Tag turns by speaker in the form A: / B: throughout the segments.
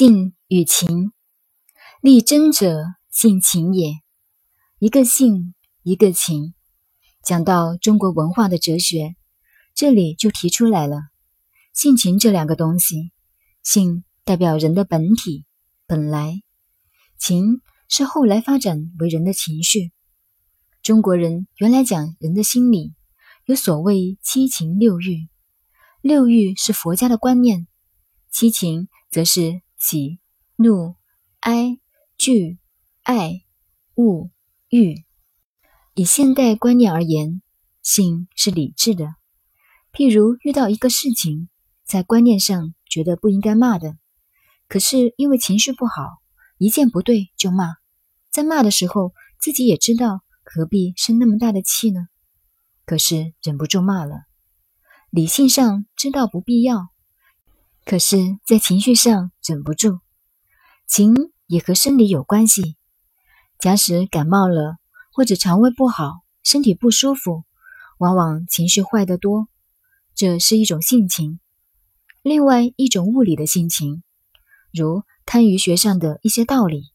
A: 性与情，立真者性情也。一个性，一个情。讲到中国文化的哲学，这里就提出来了性情这两个东西。性代表人的本体本来，情是后来发展为人的情绪。中国人原来讲人的心理，有所谓七情六欲。六欲是佛家的观念，七情则是喜、怒、哀、惧、爱、恶、欲。以现代观念而言，性是理智的。譬如遇到一个事情，在观念上觉得不应该骂的，可是因为情绪不好，一见不对就骂。在骂的时候，自己也知道何必生那么大的气呢？可是忍不住骂了。理性上知道不必要，可是，在情绪上忍不住。情也和生理有关系。假使感冒了，或者肠胃不好，身体不舒服，往往情绪坏得多，这是一种性情。另外一种物理的性情，如堪舆学上的一些道理：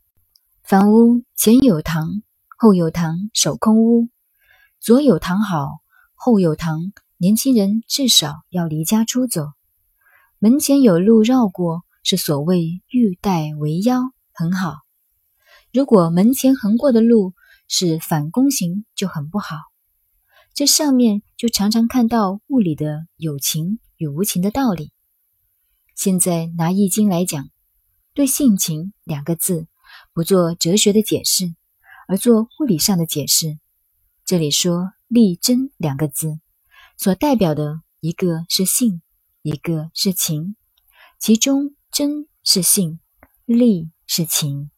A: 房屋前有堂，后有堂，守空屋；左有堂好，后有堂。年轻人至少要离家出走，门前有路绕过，是所谓欲戴为腰，很好。如果门前横过的路是反弓形，就很不好。这上面就常常看到物理的有情与无情的道理。现在拿《易经》来讲，对“性情”两个字，不做哲学的解释，而做物理上的解释。这里说“力争”两个字。所代表的一个是性，一个是情，其中真是性，利是情。